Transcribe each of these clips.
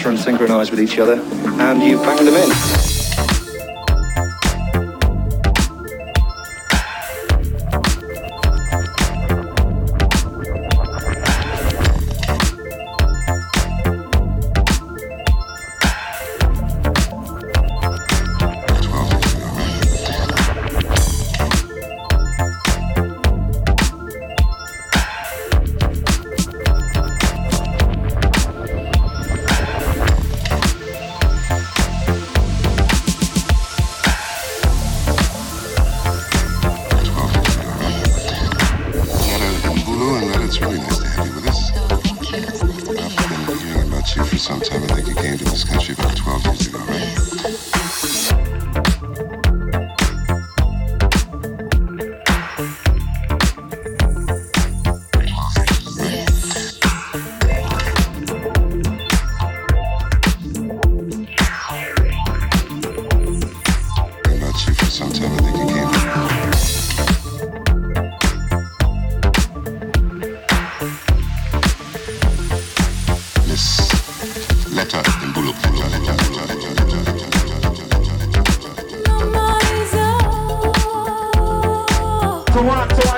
sure that the synchronized with each other, and you bang them in. Turntable,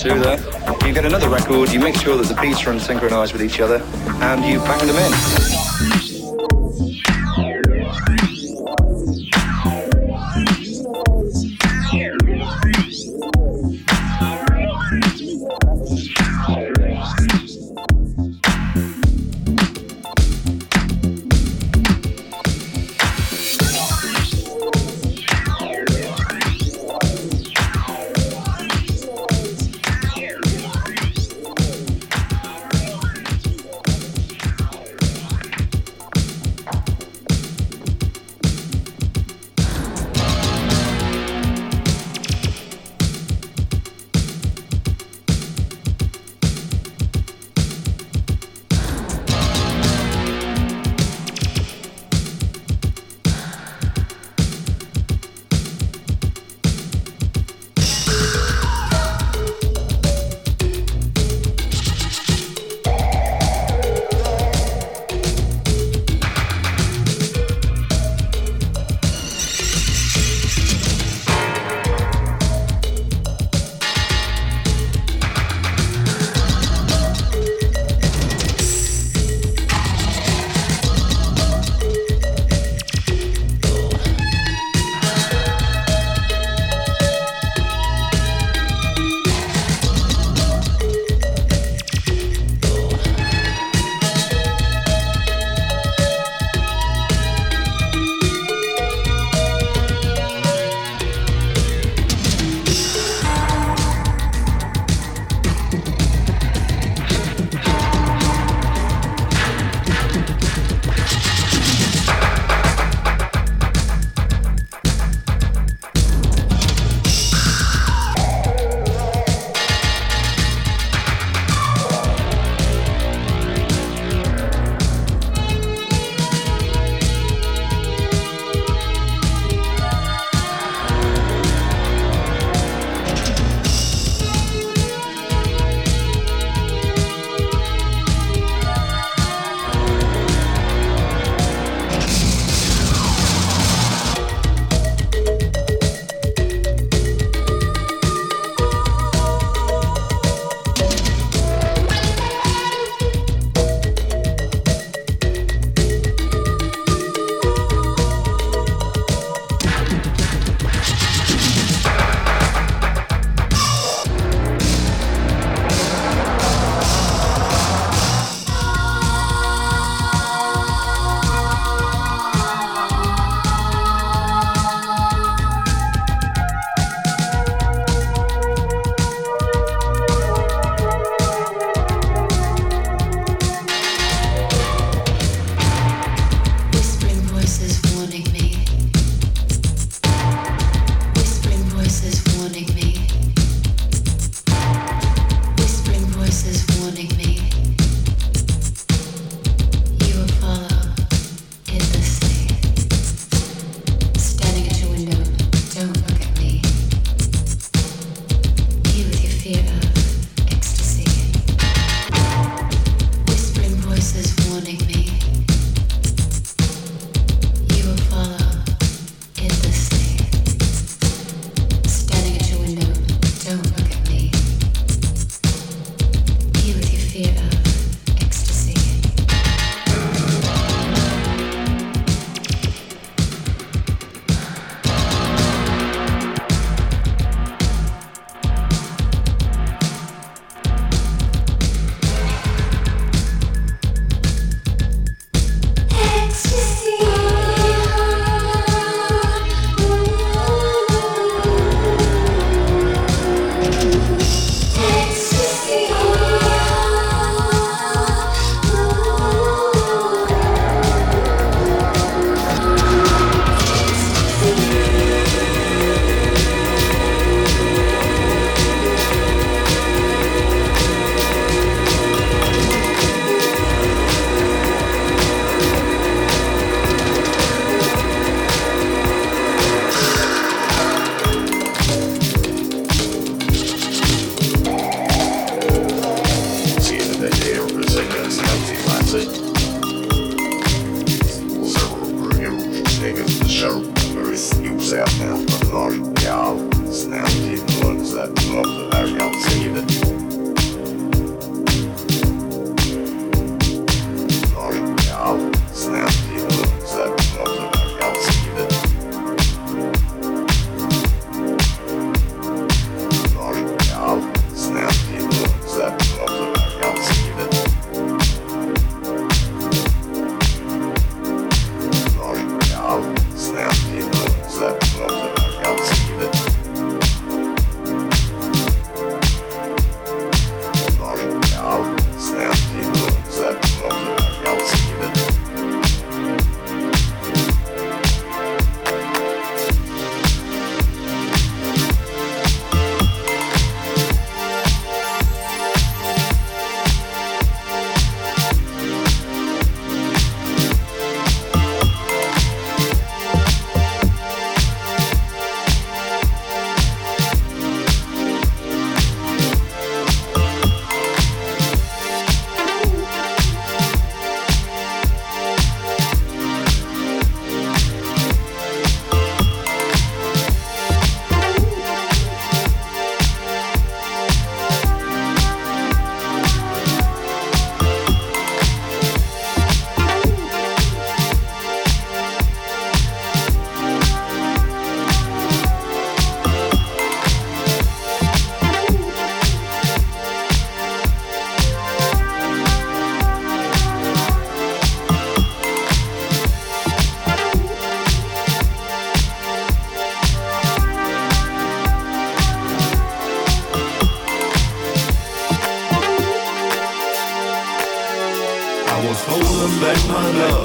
two there. You get another record, you make sure that the beats are synchronized with each other, and you bang them in. one love.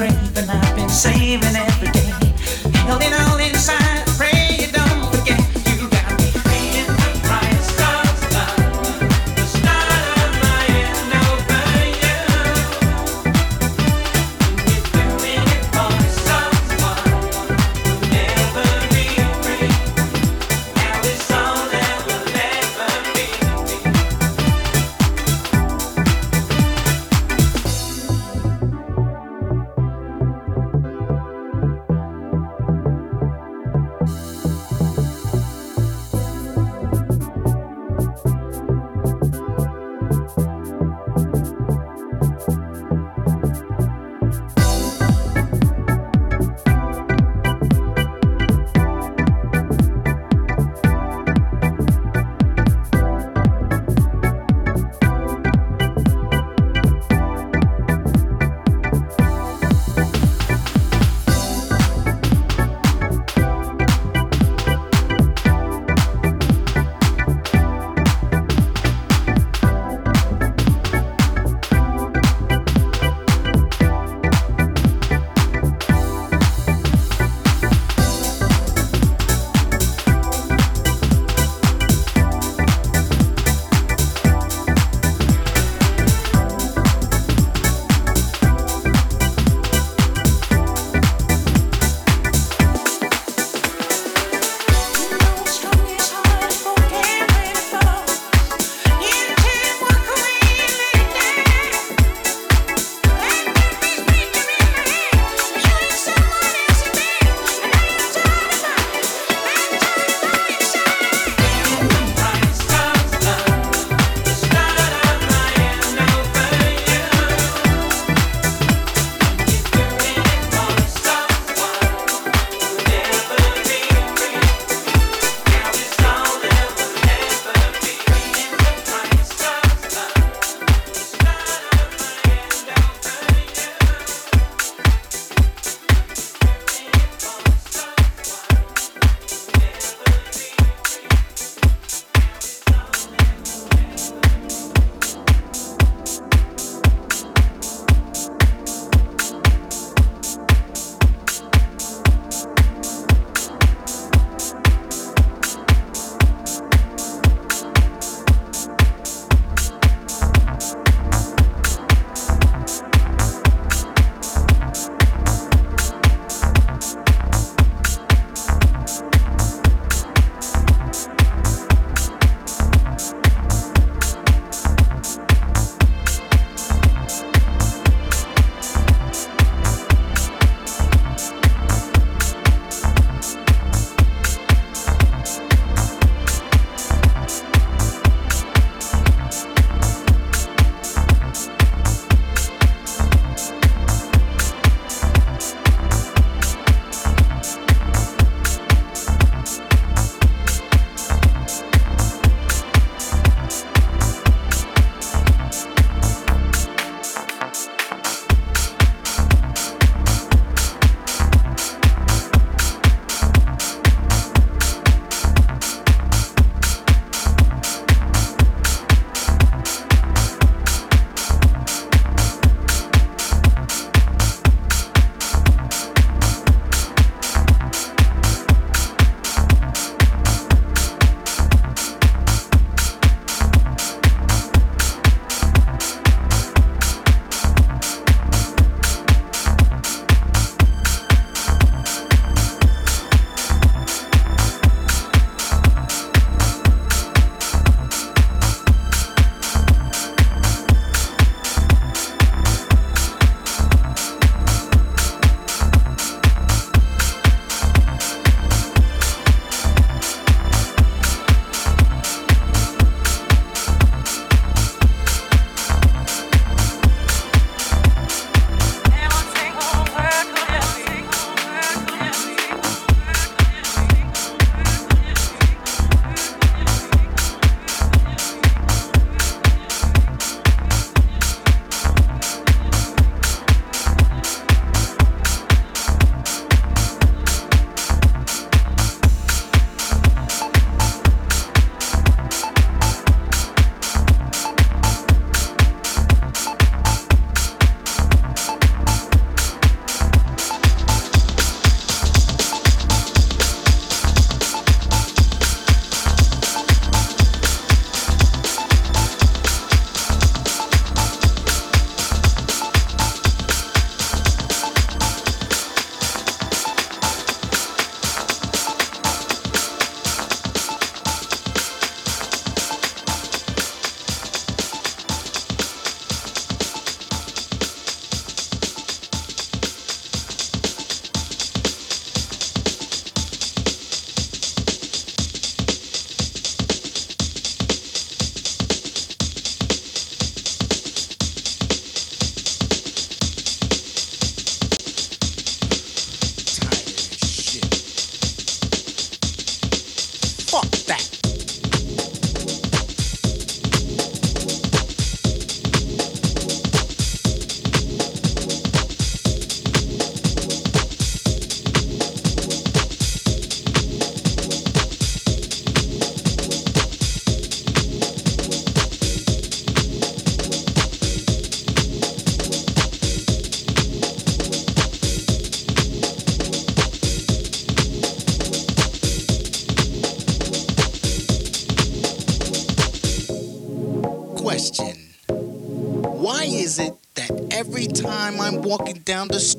craving. I've been saving every day, holding on.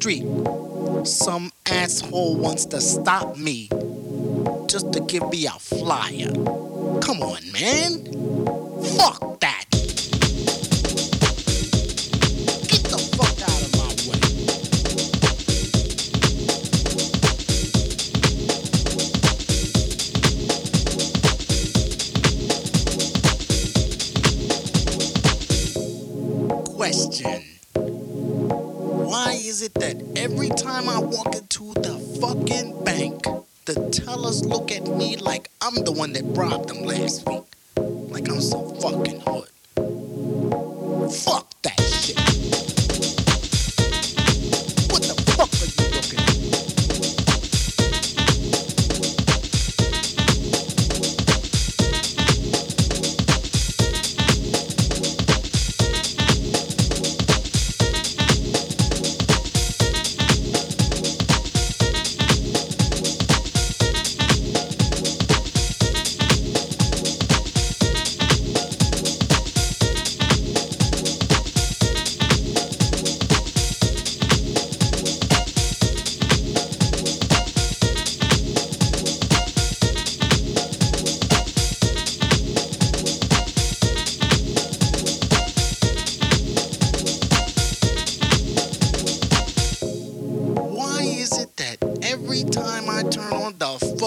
street. Some asshole wants to stop me that robbed them last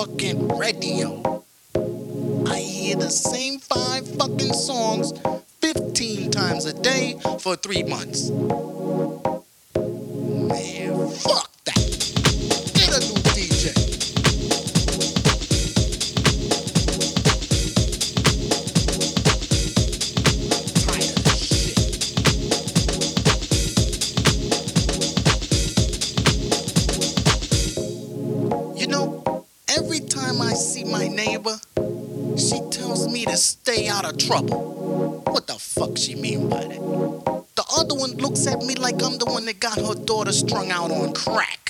fucking radio. I hear the same five fucking songs 15 times a day for three months. Man, fuck. trouble. What the fuck she mean by that? The other one looks at me like I'm the one that got her daughter strung out on crack.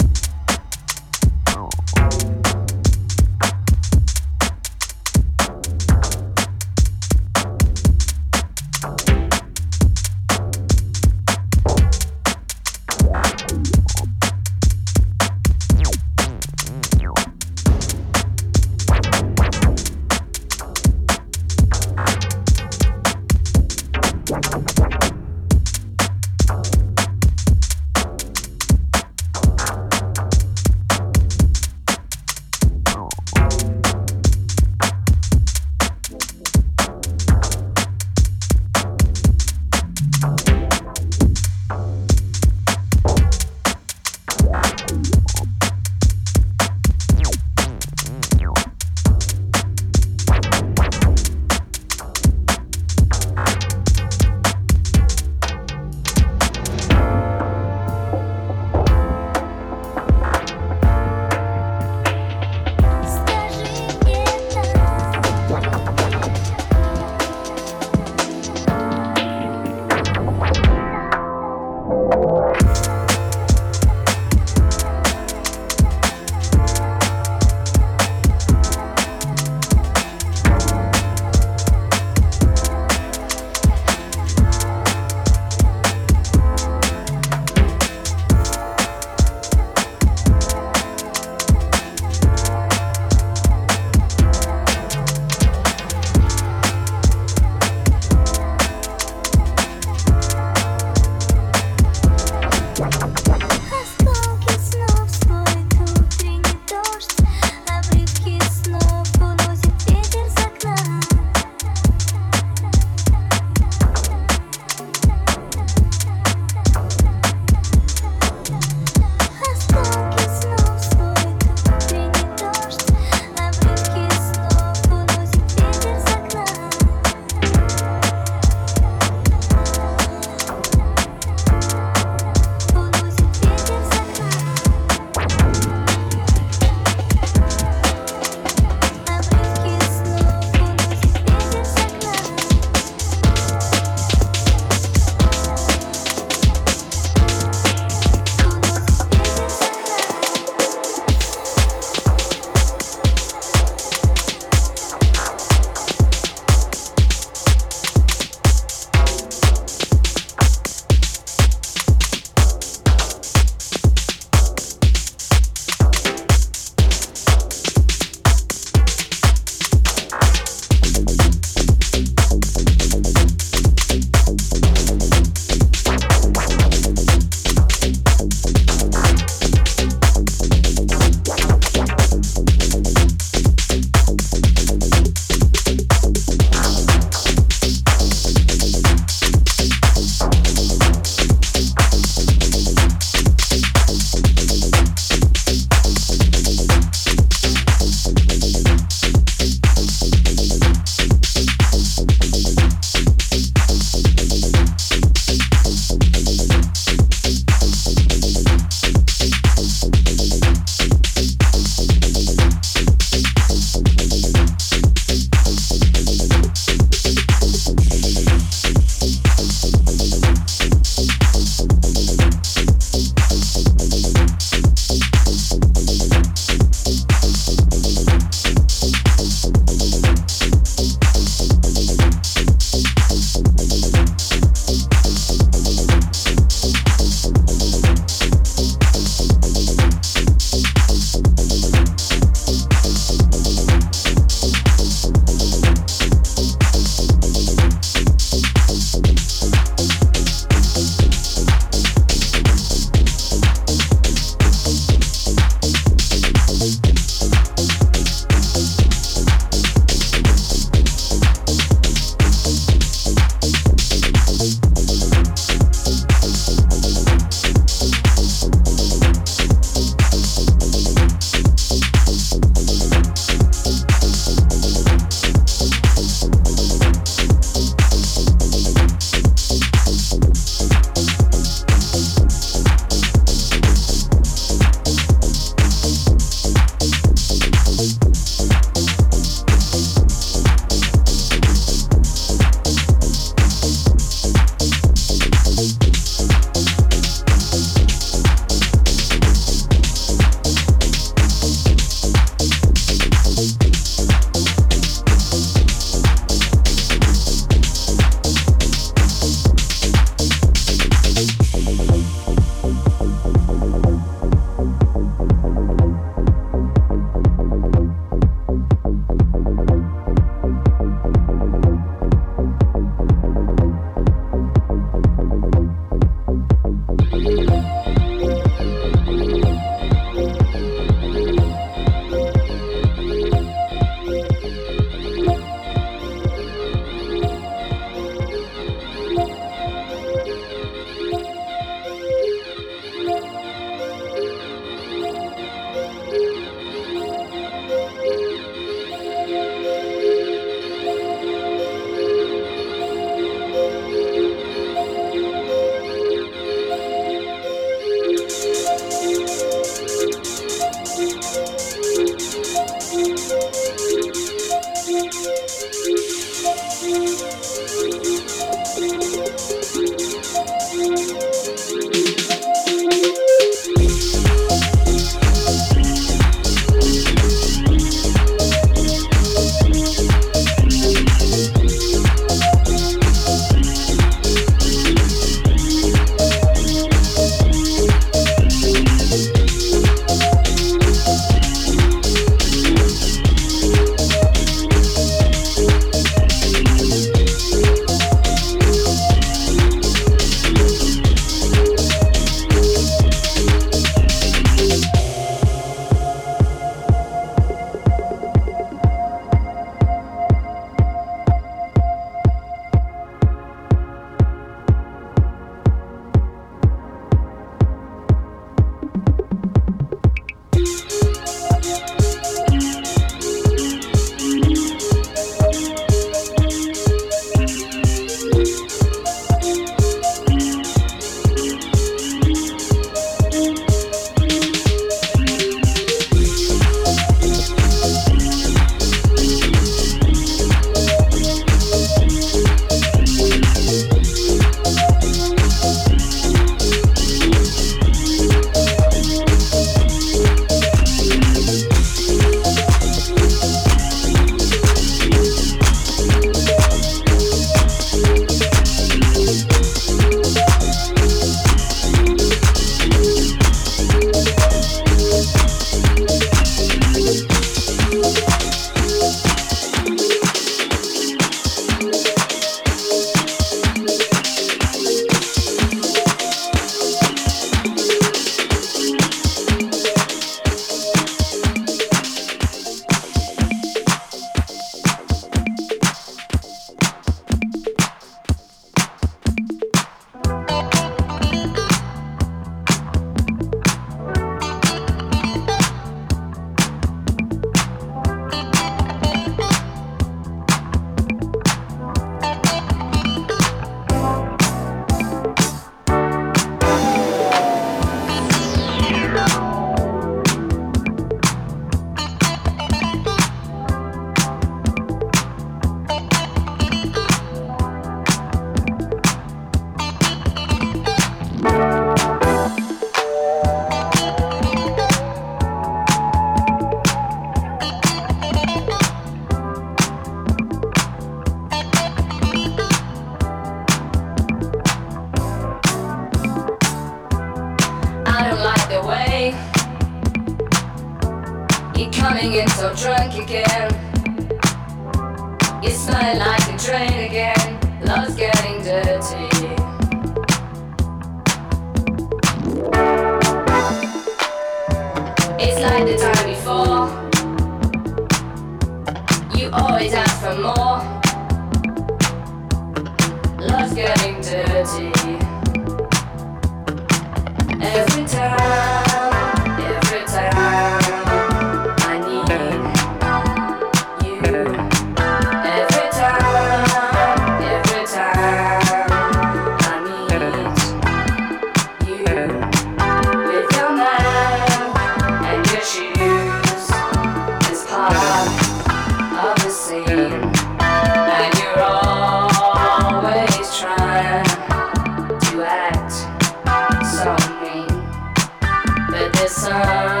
But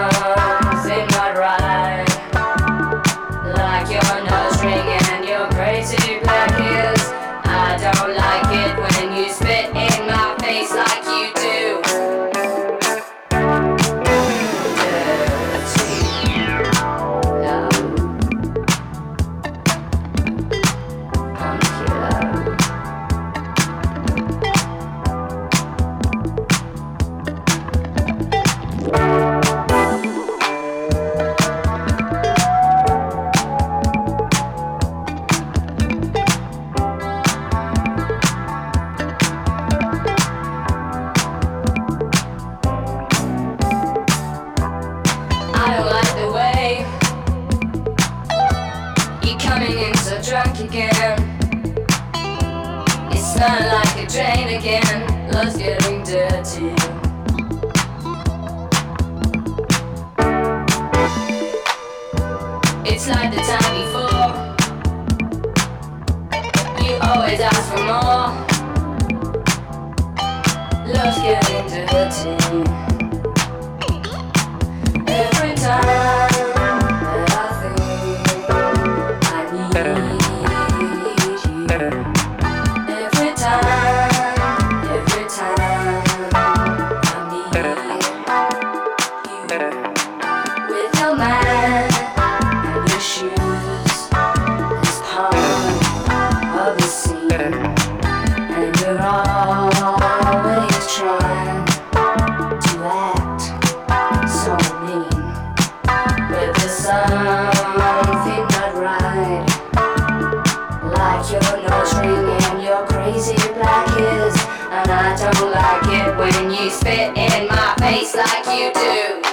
spit in my face like you do.